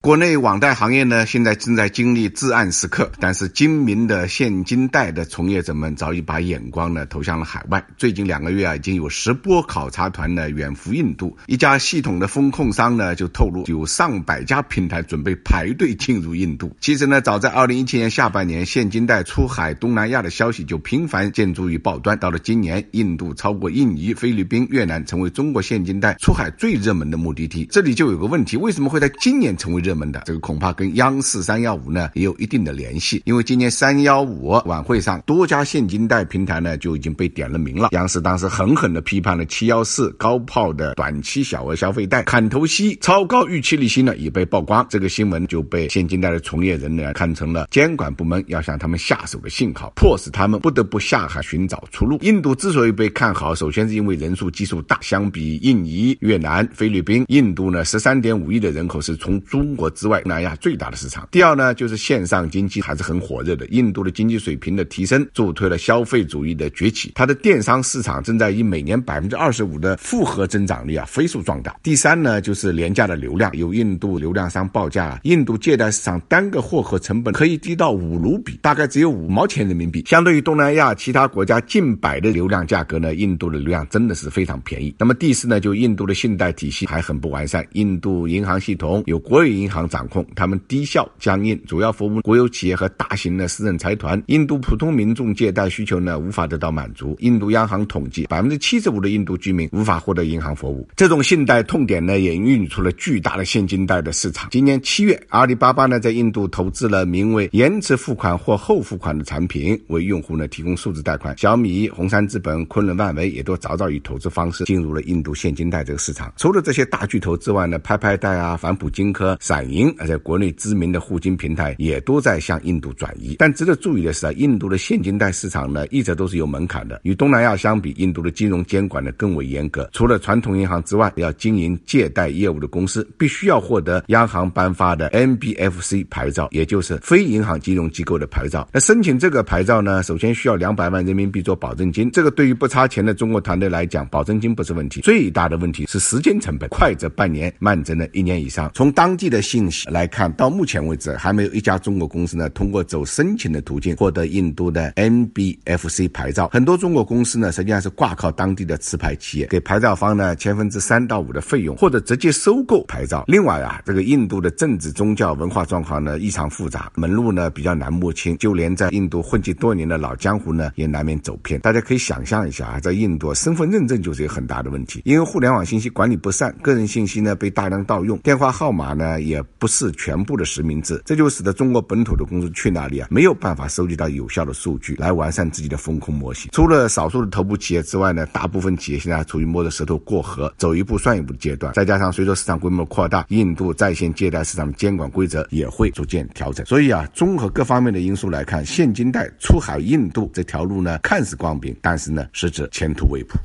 国内网贷行业呢，现在正在经历至暗时刻，但是精明的现金贷的从业者们早已把眼光呢投向了海外。最近两个月啊，已经有十波考察团呢远赴印度。一家系统的风控商呢就透露，有上百家平台准备排队进入印度。其实呢，早在二零一七年下半年，现金贷出海东南亚的消息就频繁见诸于报端。到了今年，印度超过印尼、菲律宾、越南，成为中国现金贷出海最热门的目的地。这里就有个问题，为什么会在今年成为热门的？这个恐怕跟央视三幺五呢也有一定的联系，因为今年三幺五晚会上，多家现金贷平台呢就已经被点了名了。央视当时狠狠地批判了七幺四高炮的短期小额消费贷，砍头息、超高预期利息呢也被曝光。这个新闻就被现金贷的从业人员看成了监管部门要向他们下手的信号，迫使他们不得不下海寻找出路。印度之所以被看好，首先是因为人数基数大，相比印尼、越南、菲律宾，印度呢十三点五亿的人口是从中国之外。东南亚最大的市场。第二呢，就是线上经济还是很火热的。印度的经济水平的提升，助推了消费主义的崛起。它的电商市场正在以每年百分之二十五的复合增长率啊飞速壮大。第三呢，就是廉价的流量。有印度流量商报价，印度借贷市场单个获客成本可以低到五卢比，大概只有五毛钱人民币。相对于东南亚其他国家近百的流量价格呢，印度的流量真的是非常便宜。那么第四呢，就印度的信贷体系还很不完善。印度银行系统有国有银银行掌控。他们低效僵硬，主要服务国有企业和大型的私人财团。印度普通民众借贷需求呢，无法得到满足。印度央行统计，百分之七十五的印度居民无法获得银行服务。这种信贷痛点呢，也孕育出了巨大的现金贷的市场。今年七月，阿里巴巴呢在印度投资了名为“延迟付款或后付款”的产品，为用户呢提供数字贷款。小米、红杉资本、昆仑万维也都早早以投资方式进入了印度现金贷这个市场。除了这些大巨头之外呢，拍拍贷啊、反哺金科、闪银而且。国内知名的互金平台也都在向印度转移，但值得注意的是啊，印度的现金贷市场呢一直都是有门槛的。与东南亚相比，印度的金融监管呢更为严格。除了传统银行之外，要经营借贷业务的公司，必须要获得央行颁发的 NBFC 牌照，也就是非银行金融机构的牌照。那申请这个牌照呢，首先需要两百万人民币做保证金。这个对于不差钱的中国团队来讲，保证金不是问题，最大的问题是时间成本，快则半年，慢则呢一年以上。从当地的信息来。看到目前为止，还没有一家中国公司呢通过走申请的途径获得印度的 NBFC 牌照。很多中国公司呢实际上是挂靠当地的持牌企业，给牌照方呢千分之三到五的费用，或者直接收购牌照。另外啊，这个印度的政治、宗教、文化状况呢异常复杂，门路呢比较难摸清，就连在印度混迹多年的老江湖呢也难免走偏。大家可以想象一下啊，在印度身份认证就是一个很大的问题，因为互联网信息管理不善，个人信息呢被大量盗用，电话号码呢也不是。全部的实名制，这就使得中国本土的公司去哪里啊，没有办法收集到有效的数据来完善自己的风控模型。除了少数的头部企业之外呢，大部分企业现在还处于摸着石头过河、走一步算一步的阶段。再加上随着市场规模扩大，印度在线借贷市场的监管规则也会逐渐调整。所以啊，综合各方面的因素来看，现金贷出海印度这条路呢，看似光明，但是呢，实则前途未卜。